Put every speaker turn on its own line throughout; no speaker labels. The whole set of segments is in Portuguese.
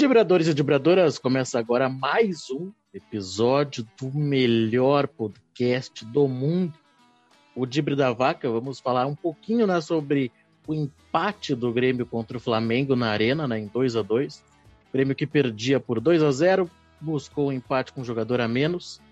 Dibradores e Dibradoras, começa agora mais um episódio do melhor podcast do mundo, o Dibre da Vaca. Vamos falar um pouquinho né, sobre o empate do Grêmio contra o Flamengo na Arena, né, em 2 a 2 Grêmio que perdia por 2 a 0 buscou o um empate com um jogador a menos,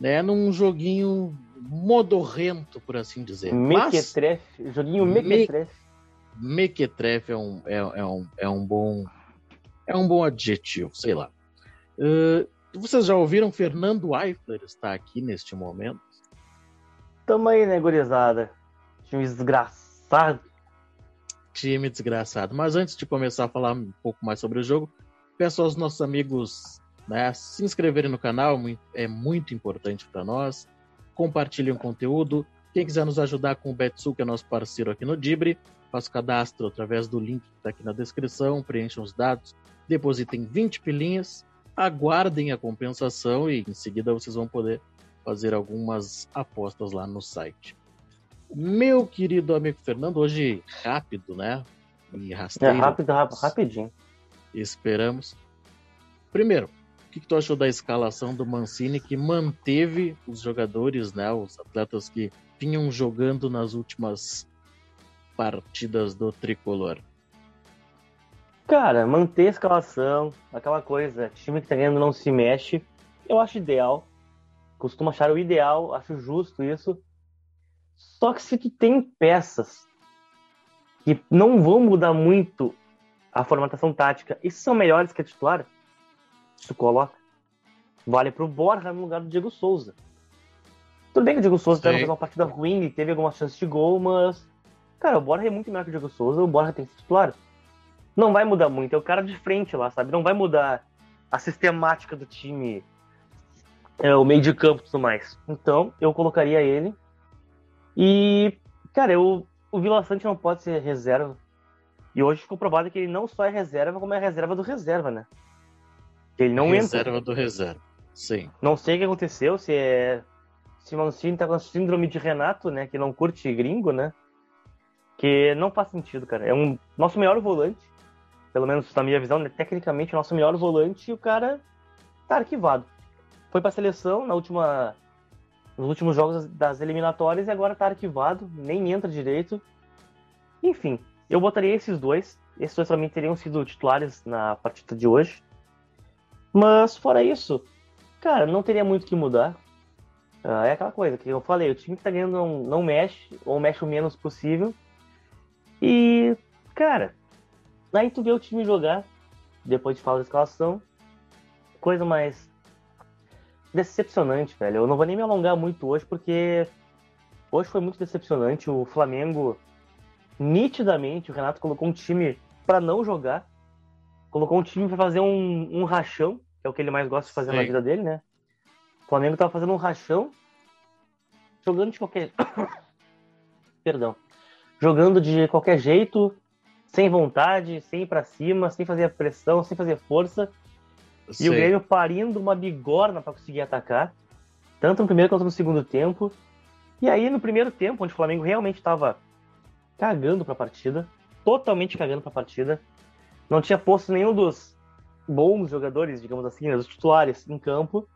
né, num joguinho modorrento, por assim dizer.
Mequetrefe, joguinho mequetrefe.
Mequetrefe é um, é, é, um, é um bom é um bom adjetivo, sei lá. Uh, vocês já ouviram Fernando Eifler está aqui neste momento?
Tamo aí, né, gurizada? Time desgraçado.
Time desgraçado. Mas antes de começar a falar um pouco mais sobre o jogo, peço aos nossos amigos né, se inscreverem no canal, é muito importante para nós. Compartilhem o conteúdo. Quem quiser nos ajudar com o Betsu, que é nosso parceiro aqui no Dibre, faça o cadastro através do link que está aqui na descrição, preencham os dados, depositem 20 pilinhas, aguardem a compensação e em seguida vocês vão poder fazer algumas apostas lá no site. Meu querido amigo Fernando, hoje rápido, né?
E rasteiro. É rápido, rápido, rapidinho.
Esperamos. Primeiro, que, que tu achou da escalação do Mancini que manteve os jogadores, né? Os atletas que vinham jogando nas últimas partidas do tricolor?
Cara, manter a escalação, aquela coisa, time que tá ganhando não se mexe, eu acho ideal. Costumo achar o ideal, acho justo isso. Só que se tu tem peças que não vão mudar muito a formatação tática e são melhores que a titular, tu coloca. Vale pro Borja no lugar do Diego Souza. Tudo bem que o Diego Souza teve uma partida ruim e teve algumas chances de gol, mas. Cara, o Borja é muito melhor que o Diego Souza, o Borja tem que ser titular não vai mudar muito. É o cara de frente lá, sabe? Não vai mudar a sistemática do time, é, o meio de campo e tudo mais. Então, eu colocaria ele. E, cara, eu, o Vila Sante não pode ser reserva. E hoje ficou provado que ele não só é reserva, como é reserva do reserva, né? Ele não
reserva
entra.
Reserva do reserva, sim.
Não sei o que aconteceu, se é. Se Mancini tá com a síndrome de Renato, né? Que não curte gringo, né? Que não faz sentido, cara. É um nosso melhor volante pelo menos na minha visão, né, tecnicamente o nosso melhor volante, e o cara tá arquivado. Foi pra seleção na última, nos últimos jogos das eliminatórias e agora tá arquivado, nem entra direito. Enfim, eu botaria esses dois. Esses dois mim teriam sido titulares na partida de hoje. Mas fora isso, cara, não teria muito que mudar. Uh, é aquela coisa que eu falei, o time que tá ganhando não, não mexe, ou mexe o menos possível. E, cara, Aí tu vê o time jogar, depois de falar da escalação, coisa mais decepcionante, velho. Eu não vou nem me alongar muito hoje, porque hoje foi muito decepcionante. O Flamengo, nitidamente, o Renato colocou um time para não jogar, colocou um time para fazer um, um, rachão, que é o que ele mais gosta de fazer Sim. na vida dele, né? O Flamengo tava fazendo um rachão, jogando de qualquer. Perdão. Jogando de qualquer jeito, sem vontade, sem ir pra cima, sem fazer pressão, sem fazer força. E o Grêmio parindo uma bigorna para conseguir atacar, tanto no primeiro quanto no segundo tempo. E aí, no primeiro tempo, onde o Flamengo realmente estava cagando para a partida, totalmente cagando para a partida, não tinha posto nenhum dos bons jogadores, digamos assim, né, dos titulares em campo,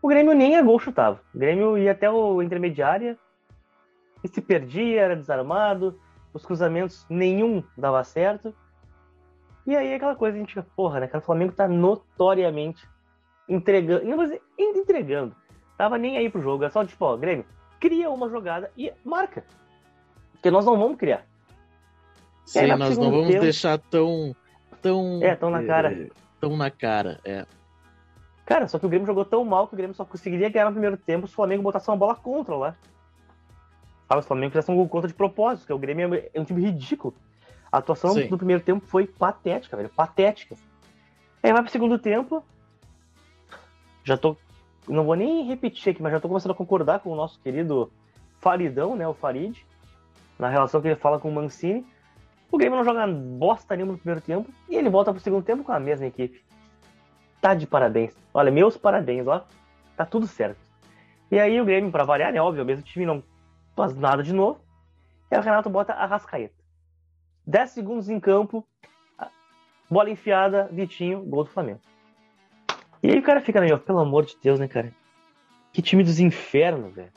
o Grêmio nem a gol chutava. O Grêmio ia até o intermediária e se perdia, era desarmado, os cruzamentos nenhum dava certo. E aí aquela coisa a gente fica, porra, né, cara, o Flamengo tá notoriamente entregando, não dizer, entregando. Tava nem aí pro jogo, é só tipo, ó, Grêmio, cria uma jogada e marca. Porque nós não vamos criar.
Sim, aí, nós não vamos tempo, deixar tão tão
É, tão na cara.
Tão na cara, é.
Cara, só que o Grêmio jogou tão mal que o Grêmio só conseguiria ganhar no primeiro tempo se o Flamengo botasse uma bola contra lá. Sabe, o Flamengo fizesse um gol contra de propósito, que o Grêmio é, é um time ridículo. A atuação Sim. do primeiro tempo foi patética, velho. Patética. Aí vai pro segundo tempo. Já tô. Não vou nem repetir aqui, mas já tô começando a concordar com o nosso querido Faridão, né? O Farid. Na relação que ele fala com o Mancini. O Grêmio não joga bosta nenhuma no primeiro tempo. E ele volta pro segundo tempo com a mesma equipe. Tá de parabéns. Olha, meus parabéns, ó. Tá tudo certo. E aí o Grêmio, pra variar, né? Óbvio, o mesmo time não faz nada de novo. E aí o Renato bota a Rascaeta. 10 segundos em campo, bola enfiada, Vitinho, gol do Flamengo. E aí o cara fica meio, pelo amor de Deus, né, cara? Que time dos infernos, velho.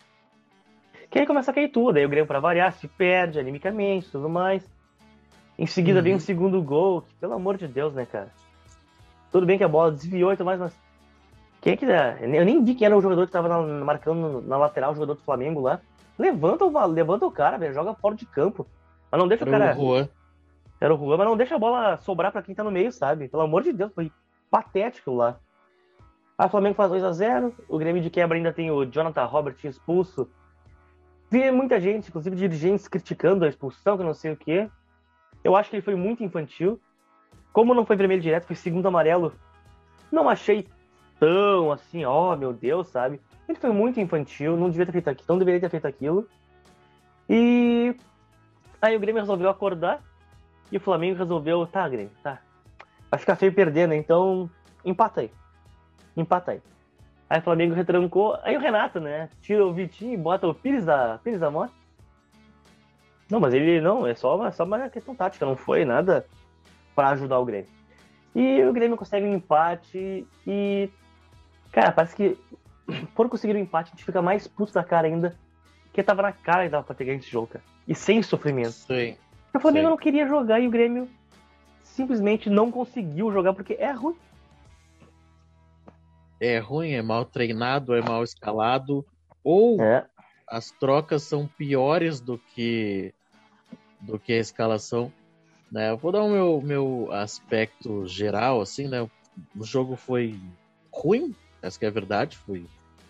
Que aí começa a cair tudo. Aí o Grêmio, pra variar, se perde animicamente tudo mais. Em seguida uhum. vem um segundo gol. Que, pelo amor de Deus, né, cara? Tudo bem que a bola desviou e tudo mais, mas. Quem é que. Eu nem vi quem era o jogador que tava na, marcando na lateral, o jogador do Flamengo lá. Levanta o, levanta o cara, velho. Joga fora de campo. Mas não deixa era o cara. O Juan. Era o Juan, mas não deixa a bola sobrar pra quem tá no meio, sabe? Pelo amor de Deus, foi patético lá. O Flamengo faz 2 a 0 O Grêmio de quebra ainda tem o Jonathan Robert expulso. Vi muita gente, inclusive dirigentes, criticando a expulsão, que não sei o quê. Eu acho que ele foi muito infantil. Como não foi vermelho direto, foi segundo amarelo. Não achei tão assim, ó, oh, meu Deus, sabe? Ele foi muito infantil, não devia ter feito aquilo, não deveria ter feito aquilo. E aí o Grêmio resolveu acordar e o Flamengo resolveu, tá, Grêmio, tá. Vai ficar feio perdendo, né? então empata aí empata aí. Aí o Flamengo retrancou. Aí o Renato, né? Tira o Vitinho e bota o Pires da, Pires da Morte. Não, mas ele não, é só uma, só uma questão tática, não foi nada para ajudar o Grêmio. E o Grêmio consegue um empate e. Cara, parece que por conseguir um empate, a gente fica mais puto da cara ainda. Que tava na cara que dava pra ter ganho esse jogo, cara. E sem sofrimento.
Sim.
O Flamengo Sim. não queria jogar e o Grêmio simplesmente não conseguiu jogar porque é ruim
é ruim, é mal treinado, é mal escalado, ou é. As trocas são piores do que do que a escalação. Né? Eu vou dar o meu, meu aspecto geral, assim, né? O jogo foi ruim, essa é a verdade, foi,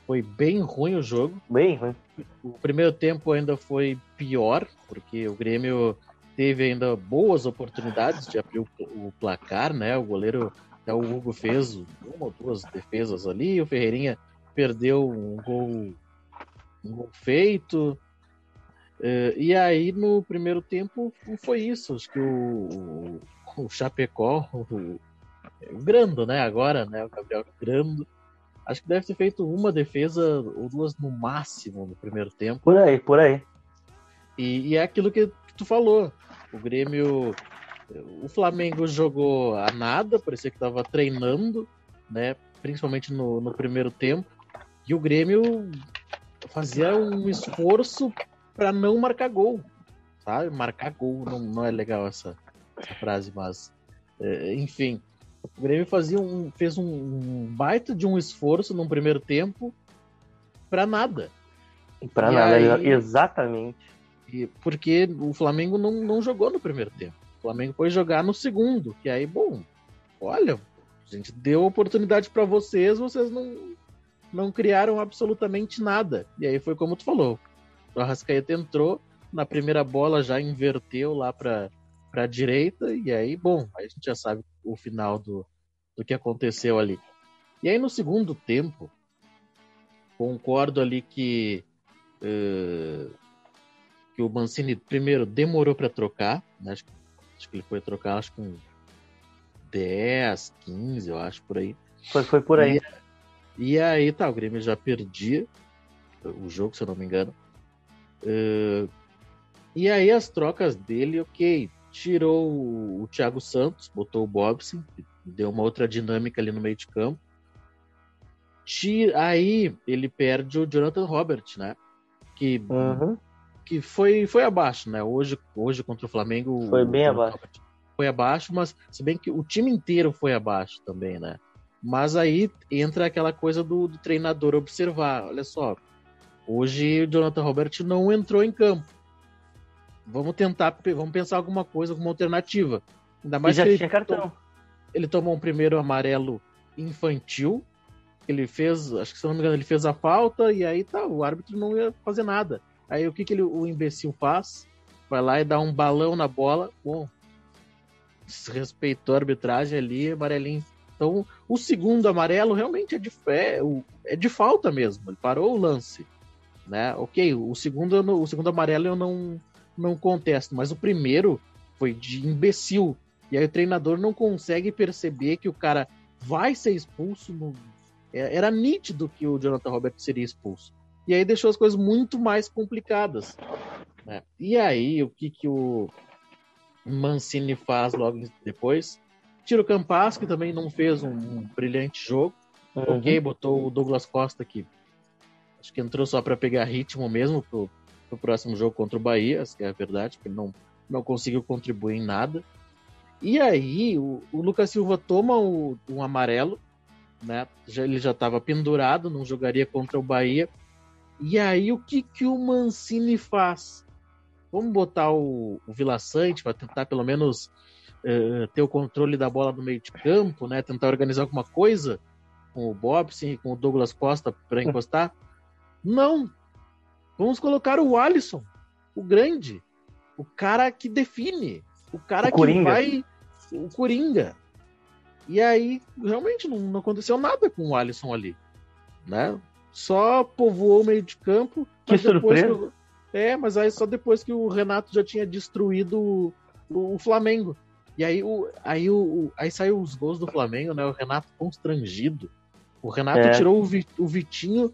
foi bem ruim o jogo.
Bem ruim.
O primeiro tempo ainda foi pior, porque o Grêmio teve ainda boas oportunidades de abrir o, o placar, né? O goleiro até o Hugo fez uma ou duas defesas ali, o Ferreirinha perdeu um gol, gol feito. Uh, e aí no primeiro tempo foi isso. Acho que o, o, Chapecó, o, o Grando, né? Agora, né? O Gabriel Grando. Acho que deve ter feito uma defesa ou duas no máximo no primeiro tempo.
Por aí, por aí.
E, e é aquilo que, que tu falou. O Grêmio o Flamengo jogou a nada, parecia que estava treinando, né? Principalmente no, no primeiro tempo. E o Grêmio fazia um esforço para não marcar gol, sabe? Marcar gol não, não é legal essa, essa frase, mas é, enfim, o Grêmio fazia um, fez um, baita de um esforço no primeiro tempo para nada.
Para nada, aí, exatamente.
Porque o Flamengo não, não jogou no primeiro tempo. Flamengo foi jogar no segundo, que aí, bom, olha, a gente deu oportunidade para vocês, vocês não, não criaram absolutamente nada. E aí foi como tu falou, o Arrascaeta entrou, na primeira bola já inverteu lá para a direita, e aí, bom, aí a gente já sabe o final do, do que aconteceu ali. E aí no segundo tempo, concordo ali que uh, que o Mancini primeiro demorou para trocar, né? acho que Acho que ele foi trocar, acho que com 10, 15, eu acho, por aí.
Foi, foi por aí.
E, e aí, tá, o Grêmio já perdia o jogo, se eu não me engano. Uh, e aí as trocas dele, ok, tirou o, Thiago Santos, botou o Bobson, deu uma outra dinâmica ali no meio de campo. Tira, aí ele perde o Jonathan Robert, né? Que uhum que foi, foi abaixo, né? Hoje, hoje contra o Flamengo.
Foi bem abaixo.
Foi abaixo, mas se bem que o time inteiro foi abaixo também, né? Mas aí entra aquela coisa do, do treinador observar. Olha só, hoje o Jonathan Robert não entrou em campo. Vamos tentar, vamos pensar alguma coisa, alguma alternativa.
Ainda mais e já que tinha cartão. Tomou,
ele tomou um primeiro amarelo infantil. Ele fez, acho que se não me engano, ele fez a falta e aí tá, o árbitro não ia fazer nada. Aí o que, que ele, o imbecil faz? Vai lá e dá um balão na bola. Bom, desrespeitou a arbitragem ali, amarelinho. Então, o segundo amarelo realmente é de, é, é de falta mesmo. Ele parou o lance. Né? Ok, o segundo, o segundo amarelo eu não, não contesto, mas o primeiro foi de imbecil. E aí o treinador não consegue perceber que o cara vai ser expulso. No... É, era nítido que o Jonathan Roberts seria expulso. E aí deixou as coisas muito mais complicadas. Né? E aí, o que, que o Mancini faz logo depois? Tiro Campas, que também não fez um, um brilhante jogo. Uhum. Ok, botou o Douglas Costa aqui. Acho que entrou só para pegar ritmo mesmo pro, pro próximo jogo contra o Bahia, que é a verdade, porque não, não conseguiu contribuir em nada. E aí, o, o Lucas Silva toma o, um amarelo, né? Já, ele já estava pendurado, não jogaria contra o Bahia. E aí, o que, que o Mancini faz? Vamos botar o, o Vila Sante para tentar pelo menos uh, ter o controle da bola no meio de campo, né? Tentar organizar alguma coisa com o Bobson e com o Douglas Costa para encostar. Não! Vamos colocar o Alisson, o grande, o cara que define, o cara o que Coringa. vai. O Coringa. E aí, realmente, não, não, aconteceu nada com o Alisson ali. Né? Só povoou o meio de campo.
Que surpresa!
Que, é, mas aí só depois que o Renato já tinha destruído o, o Flamengo. E aí, o, aí, o, aí saiu os gols do Flamengo, né? O Renato constrangido. O Renato é. tirou o, o Vitinho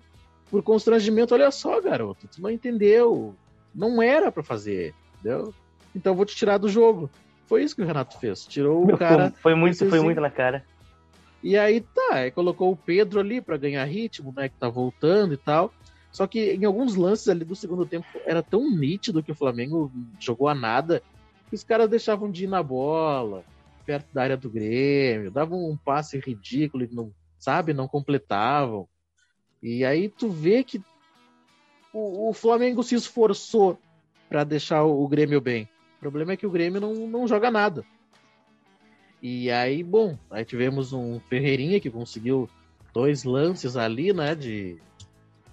por constrangimento. Olha só, garoto, tu não entendeu. Não era para fazer, entendeu? Então vou te tirar do jogo. Foi isso que o Renato fez. Tirou o cara.
Foi muito, foi muito na cara.
E aí tá, aí colocou o Pedro ali para ganhar ritmo, né? Que tá voltando e tal. Só que em alguns lances ali do segundo tempo era tão nítido que o Flamengo jogou a nada os caras deixavam de ir na bola, perto da área do Grêmio, davam um passe ridículo, não, sabe? Não completavam. E aí tu vê que o, o Flamengo se esforçou para deixar o, o Grêmio bem. O problema é que o Grêmio não, não joga nada. E aí, bom, aí tivemos um Ferreirinha que conseguiu dois lances ali, né, de,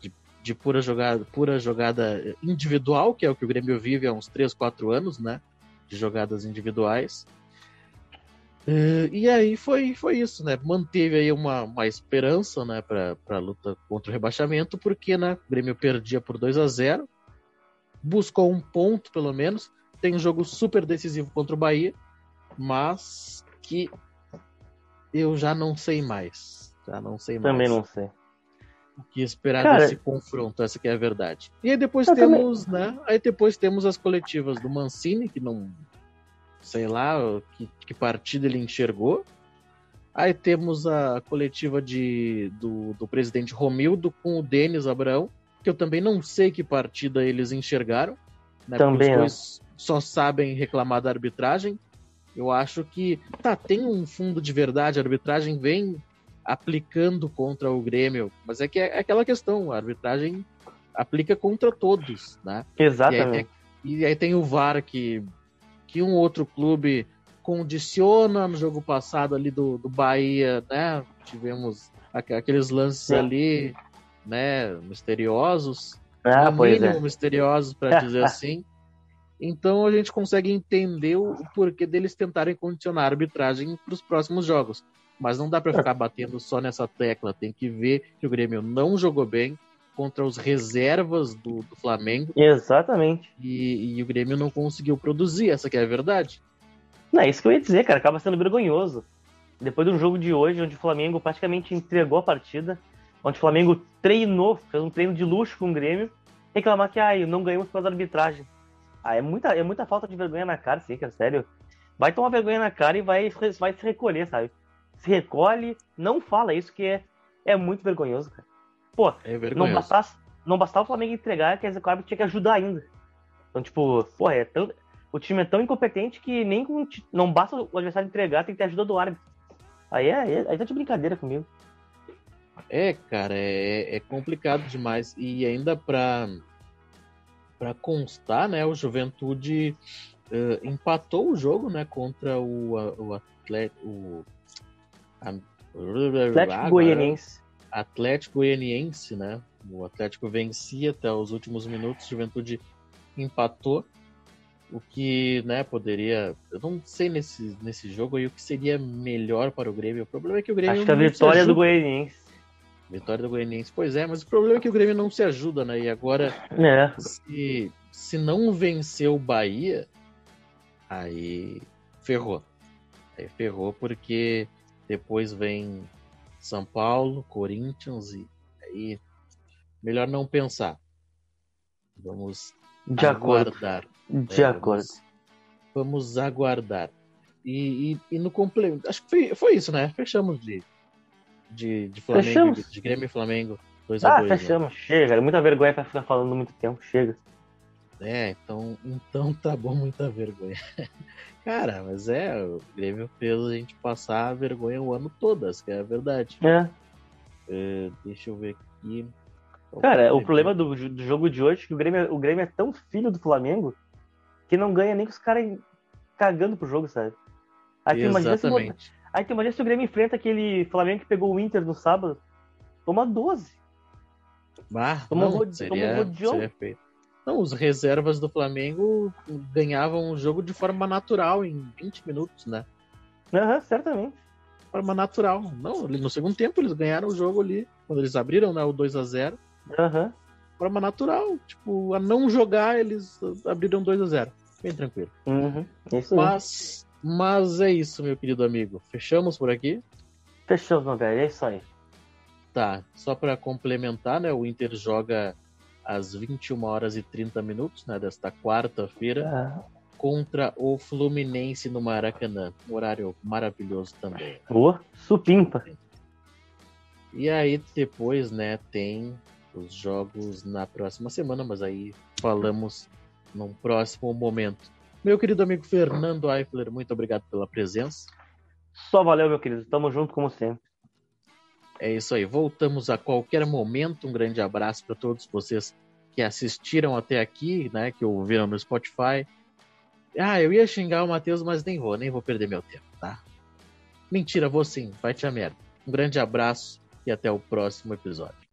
de, de, pura, jogada, pura jogada individual, que é o que o Grêmio vive há uns 3, 4 anos, né, de jogadas individuais. Uh, e aí foi, foi isso, né? Manteve aí uma, uma esperança, né, para a luta contra o rebaixamento, porque né, o Grêmio perdia por 2 a 0 buscou um ponto pelo menos, tem um jogo super decisivo contra o Bahia, mas que eu já não sei mais. Já não sei
mais. Também não sei.
O que esperar Cara, desse confronto, essa que é a verdade. E aí depois temos, também... né? Aí depois temos as coletivas do Mancini, que não sei lá que, que partida ele enxergou. Aí temos a coletiva de, do, do presidente Romildo com o Denis Abraão, que eu também não sei que partida eles enxergaram. Né,
também os dois
só sabem reclamar da arbitragem. Eu acho que tá, tem um fundo de verdade, a arbitragem vem aplicando contra o Grêmio, mas é que é aquela questão, a arbitragem aplica contra todos, né?
Exatamente.
E aí, e aí tem o VAR que que um outro clube condiciona no jogo passado ali do, do Bahia, né? Tivemos aqueles lances Sim. ali, né? Misteriosos,
ah, no mínimo é.
misteriosos para dizer assim. Então a gente consegue entender o porquê deles tentarem condicionar a arbitragem para os próximos jogos. Mas não dá para ficar batendo só nessa tecla. Tem que ver que o Grêmio não jogou bem, contra os reservas do, do Flamengo.
Exatamente.
E, e, o Grêmio não conseguiu produzir, essa que é a verdade.
Não, é isso que eu ia dizer, cara. Acaba sendo vergonhoso. Depois do jogo de hoje, onde o Flamengo praticamente entregou a partida, onde o Flamengo treinou, fez um treino de luxo com o Grêmio, reclamar que ah, não ganhamos pela arbitragem. Ah, é muita, é muita falta de vergonha na cara, sim, cara, sério. Vai tomar vergonha na cara e vai, vai se recolher, sabe? Se recolhe, não fala isso, que é, é muito vergonhoso, cara. Pô, é não, bastasse, não bastava o Flamengo entregar, quer dizer que o árbitro tinha que ajudar ainda. Então, tipo, pô, é tão, o time é tão incompetente que nem com, não basta o adversário entregar, tem que ter ajuda do árbitro. Aí é, aí tá de brincadeira comigo.
É, cara, é, é complicado demais. E ainda pra, pra constar, né, o Juventude uh, empatou o jogo, né, contra o, o Atlético. O,
Atlético Goianiense.
Atlético Goianiense, né? O Atlético vencia até os últimos minutos, Juventude empatou, o que, né, poderia, eu não sei nesse, nesse jogo aí o que seria melhor para o Grêmio. O problema é que o Grêmio
Acho que a vitória do Goianiense.
Vitória do Goianiense, pois é, mas o problema é que o Grêmio não se ajuda, né? E agora,
é.
se, se não vencer o Bahia, aí ferrou. Aí ferrou porque depois vem são Paulo, Corinthians e aí melhor não pensar. Vamos
de aguardar.
Acordo.
De é, acordo.
Vamos, vamos, aguardar. E, e, e no complemento. Acho que foi, foi isso, né? Fechamos de, de, de Flamengo, fechamos. de Grêmio e Flamengo. 2
ah,
a 2,
né? fechamos. Né? Chega. É muita vergonha pra ficar falando muito tempo. Chega.
É, então, então tá bom, muita vergonha. Cara, mas é, o Grêmio fez a gente passar a vergonha o ano todo, essa que é a verdade.
É.
é deixa eu ver aqui.
Cara, o problema do, do, jogo de hoje é que o Grêmio, o Grêmio é tão filho do Flamengo que não ganha nem com os caras cagando pro jogo, sabe?
Aí Exatamente.
Se, aí tu imagina se o Grêmio enfrenta aquele Flamengo que pegou o Inter no sábado, toma 12.
Bah, toma não, seria, toma seria feito. Não, os reservas do Flamengo ganhavam o jogo de forma natural, em 20 minutos, né?
Aham, uhum, certamente.
De forma natural. Não, no segundo tempo eles ganharam o jogo ali, quando eles abriram né, o 2 a 0
Aham. Uhum.
De forma natural. Tipo, a não jogar, eles abriram 2 a 0 Bem tranquilo.
Uhum,
mas, mas é isso, meu querido amigo. Fechamos por aqui?
Fechamos, meu velho. É isso aí.
Tá, só para complementar, né? O Inter joga às 21 horas e 30 minutos, né, desta quarta-feira, ah. contra o Fluminense no Maracanã. Um horário maravilhoso também. Né?
Boa, supimpa.
E aí depois, né, tem os jogos na próxima semana, mas aí falamos num próximo momento. Meu querido amigo Fernando Eifler, muito obrigado pela presença.
Só valeu, meu querido. Tamo junto como sempre.
É isso aí. Voltamos a qualquer momento. Um grande abraço para todos vocês que assistiram até aqui, né? Que ouviram no Spotify. Ah, eu ia xingar o Matheus, mas nem vou, nem vou perder meu tempo, tá? Mentira, vou sim. Vai te a merda. Um grande abraço e até o próximo episódio.